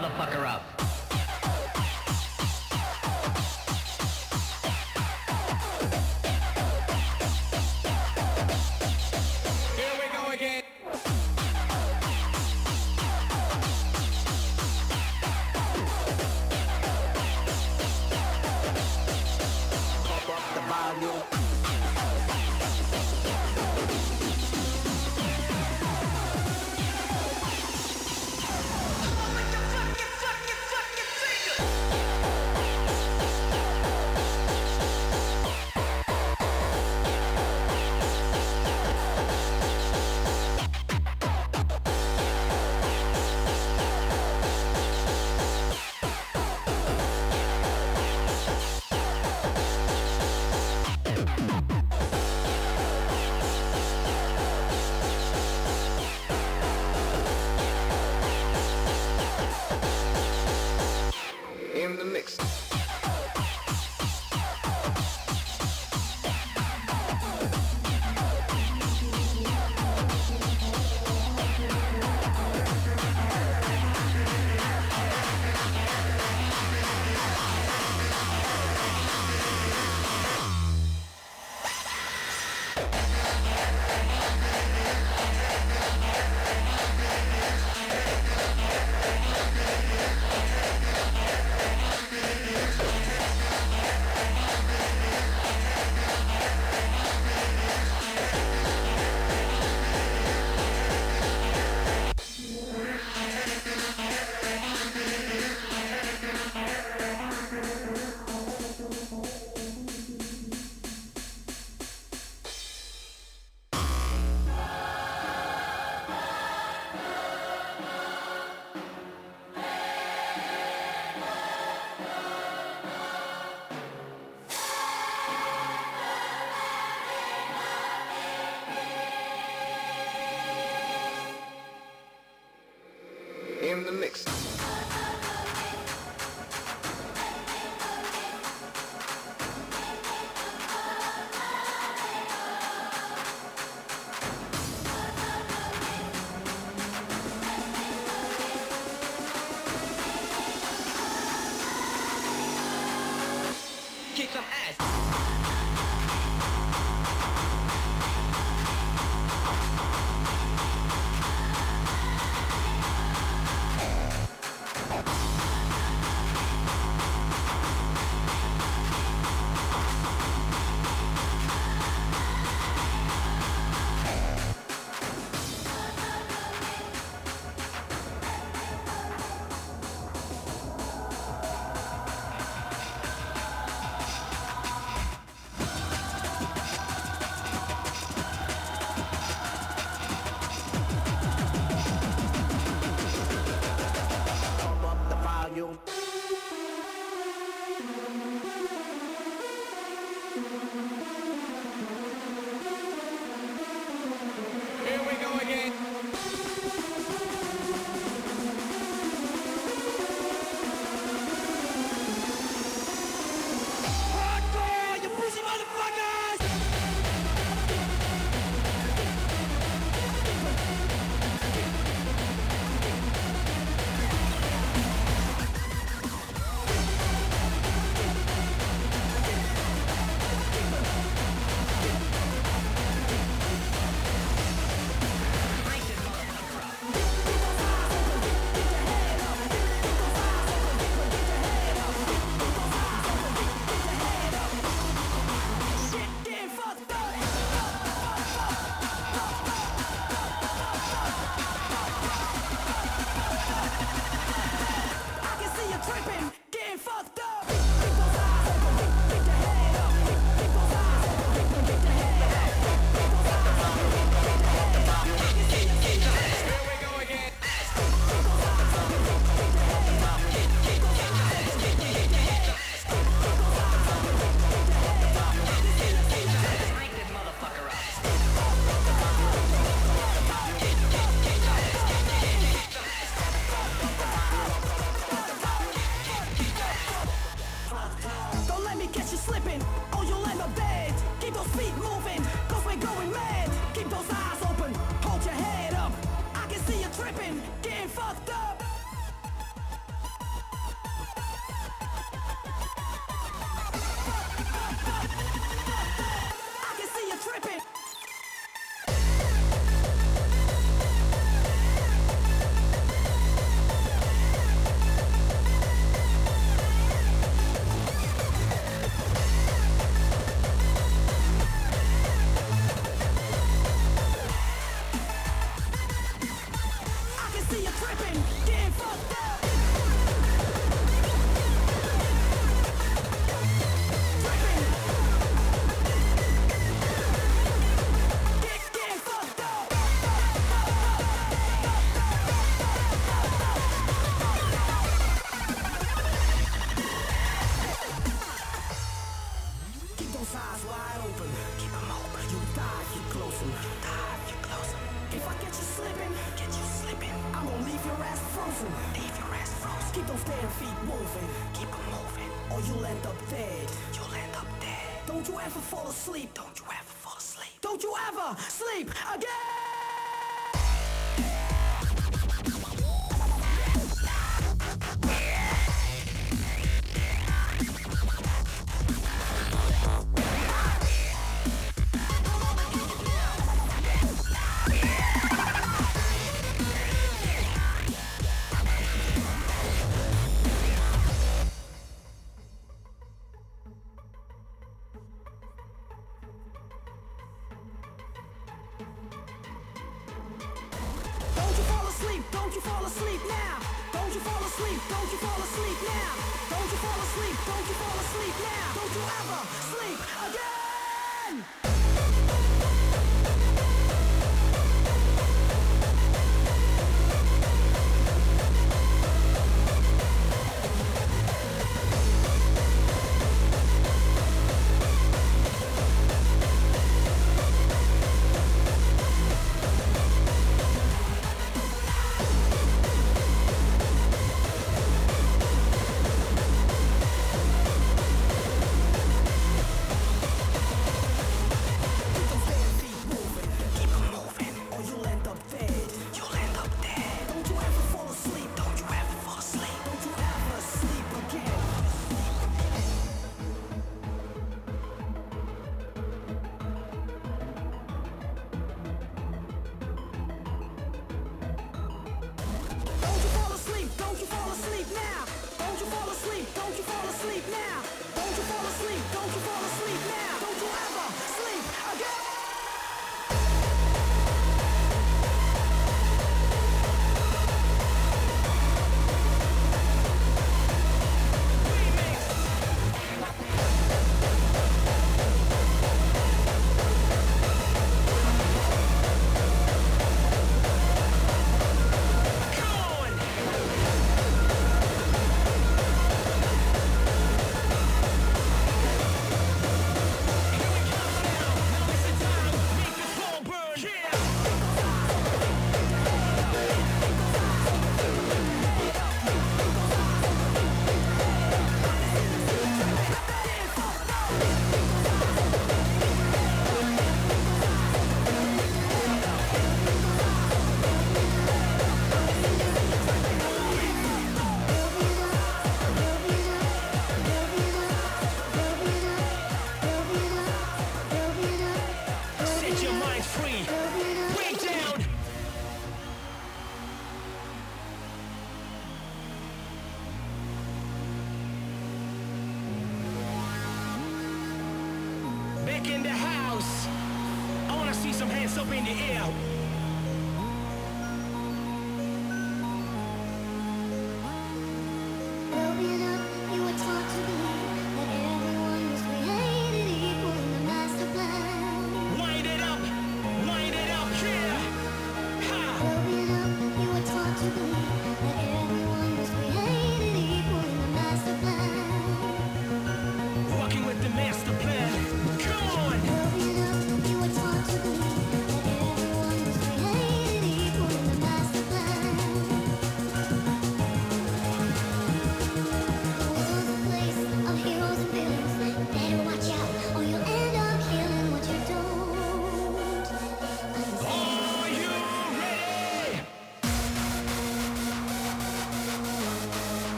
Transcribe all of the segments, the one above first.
motherfucker up.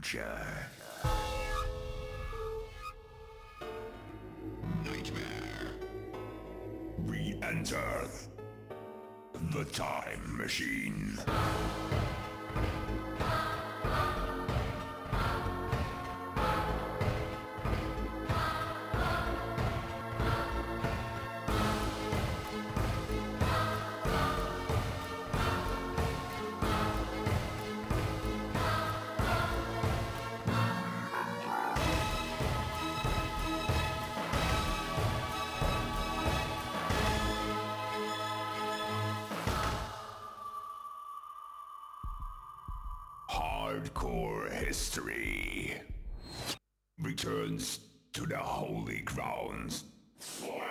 future. Nightmare. Re enter the time machine. Hardcore History returns to the holy grounds forever.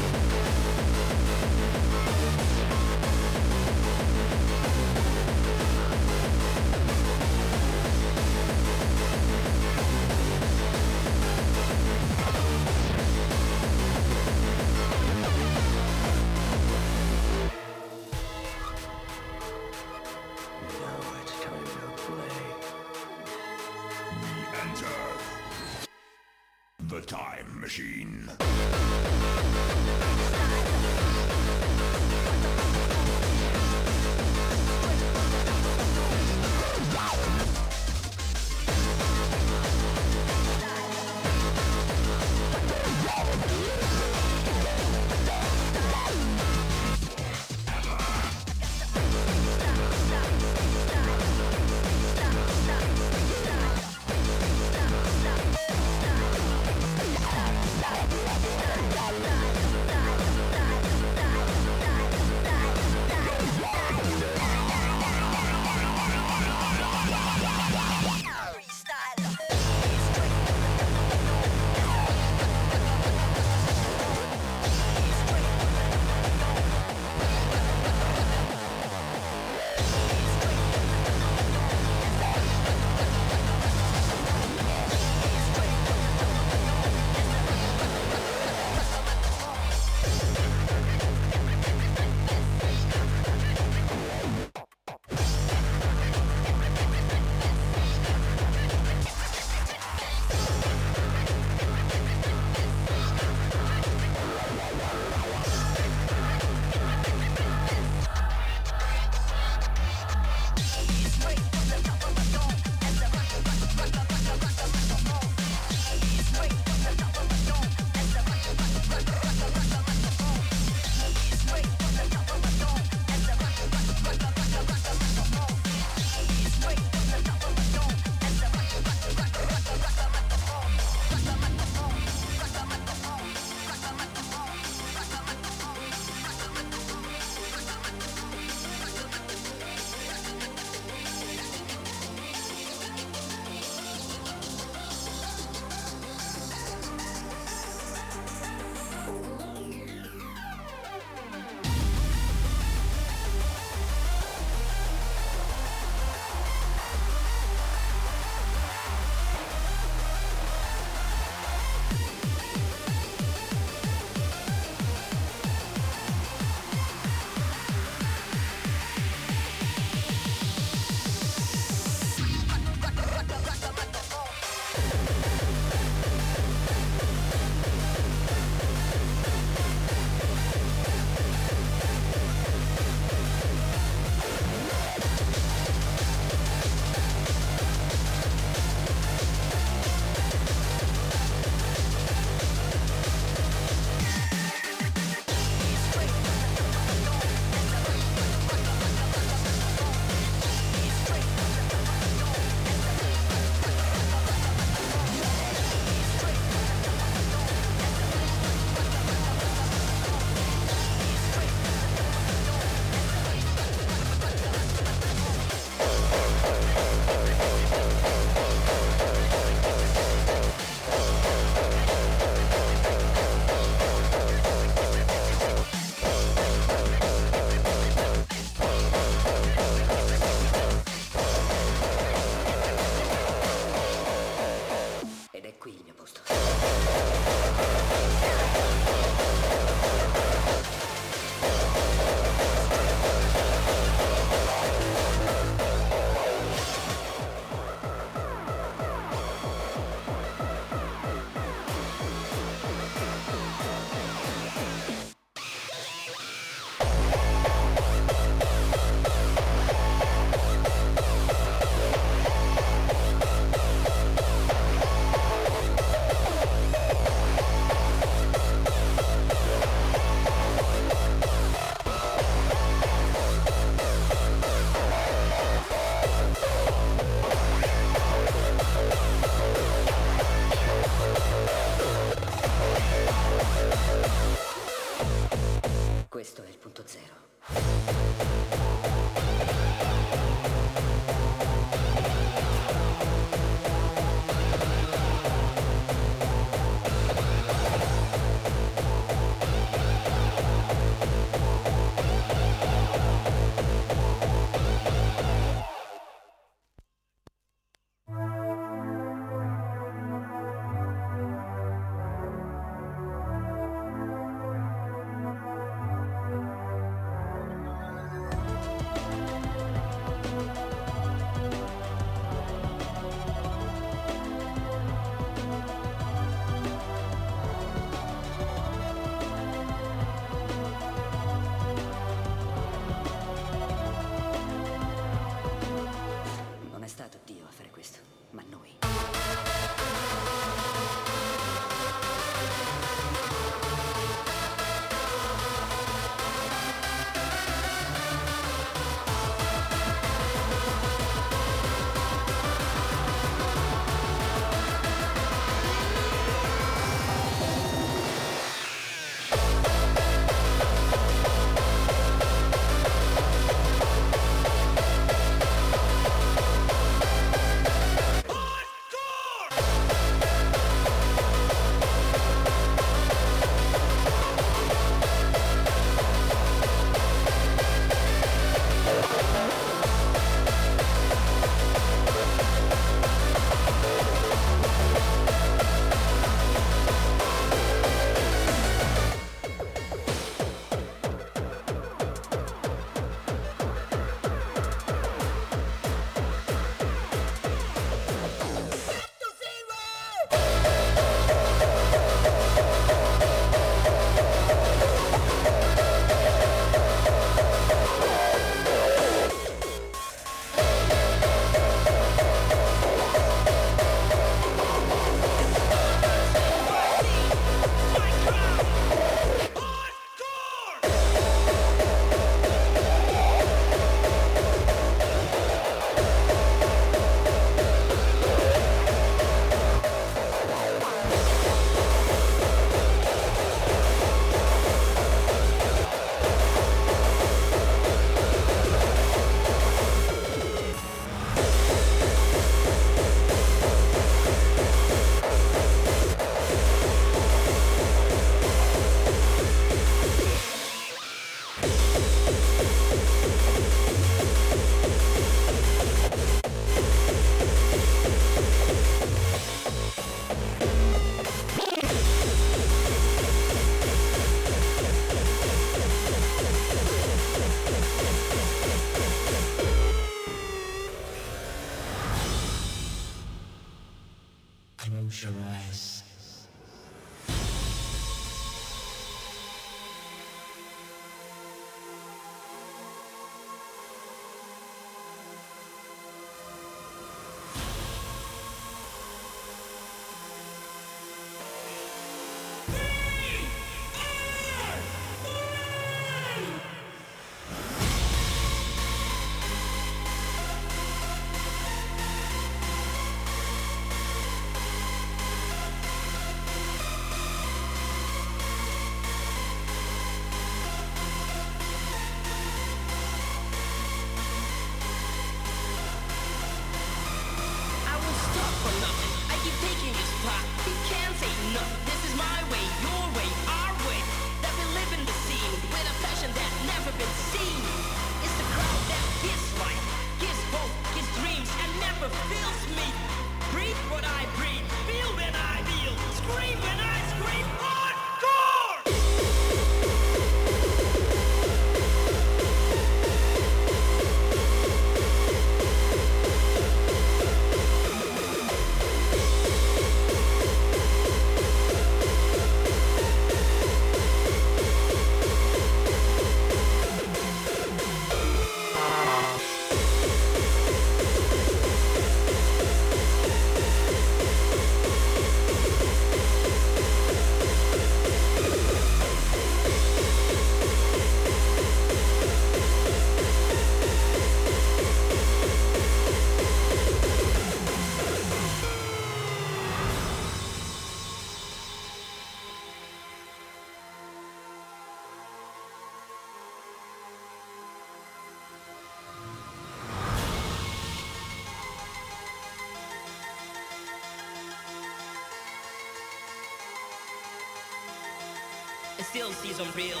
Still sees them real.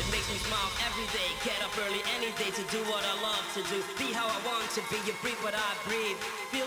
It makes me smile every day. Get up early any day to do what I love to do. Be how I want to be. You breathe what I breathe. Feel.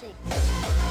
shake.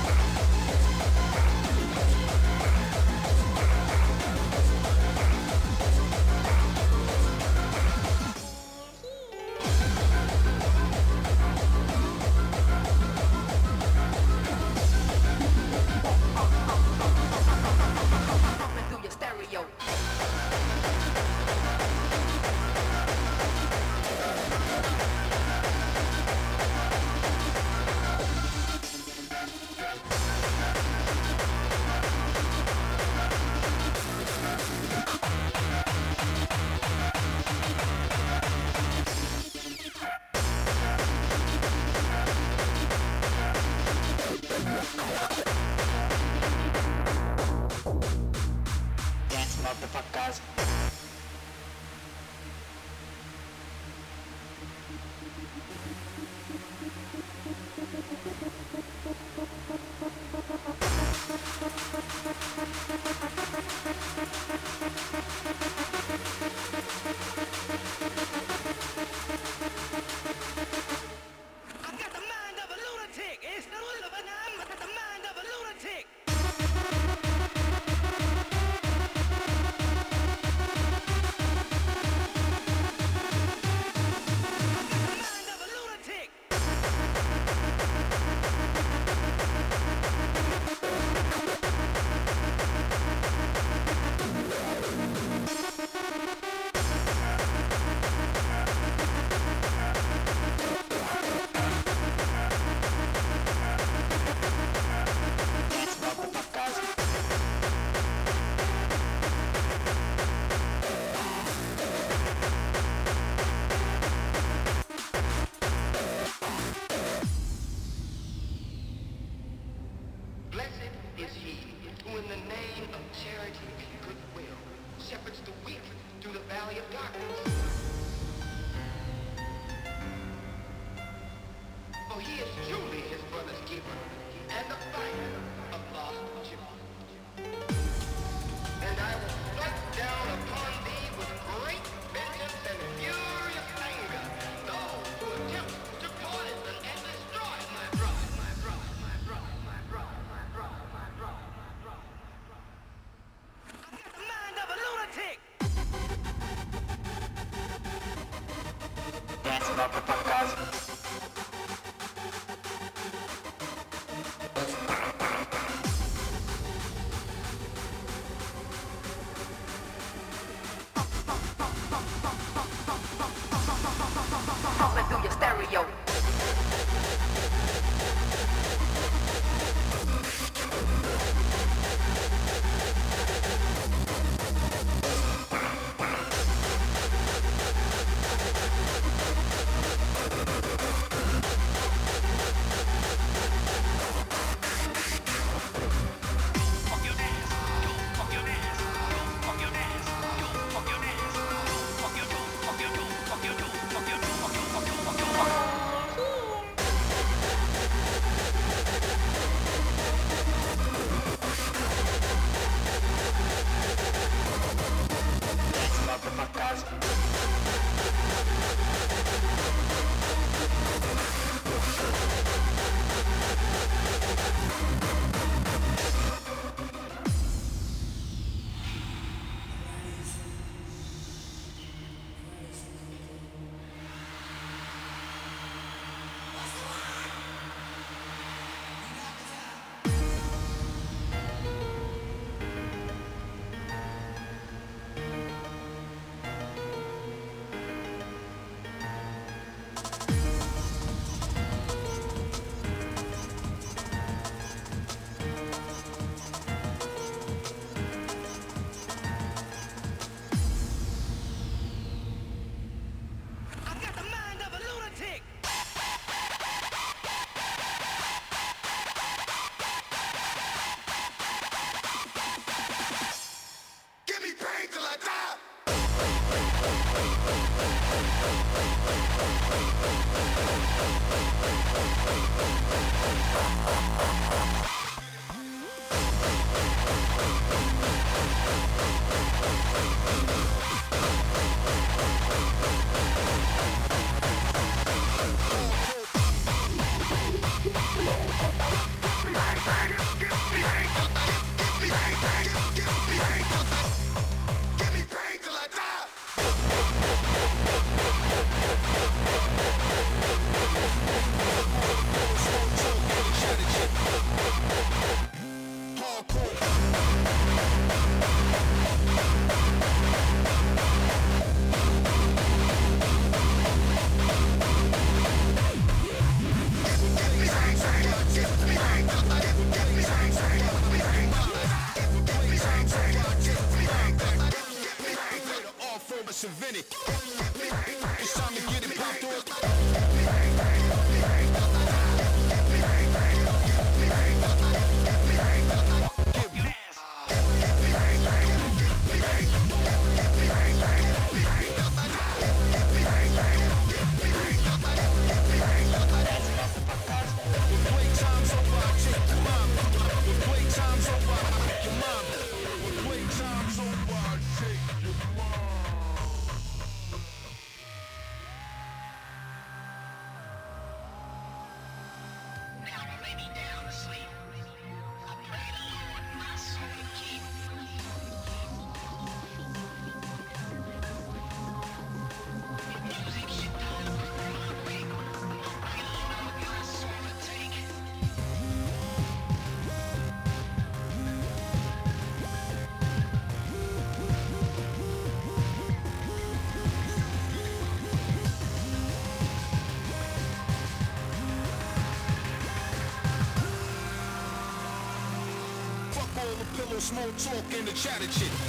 Small talk and the chatter shit.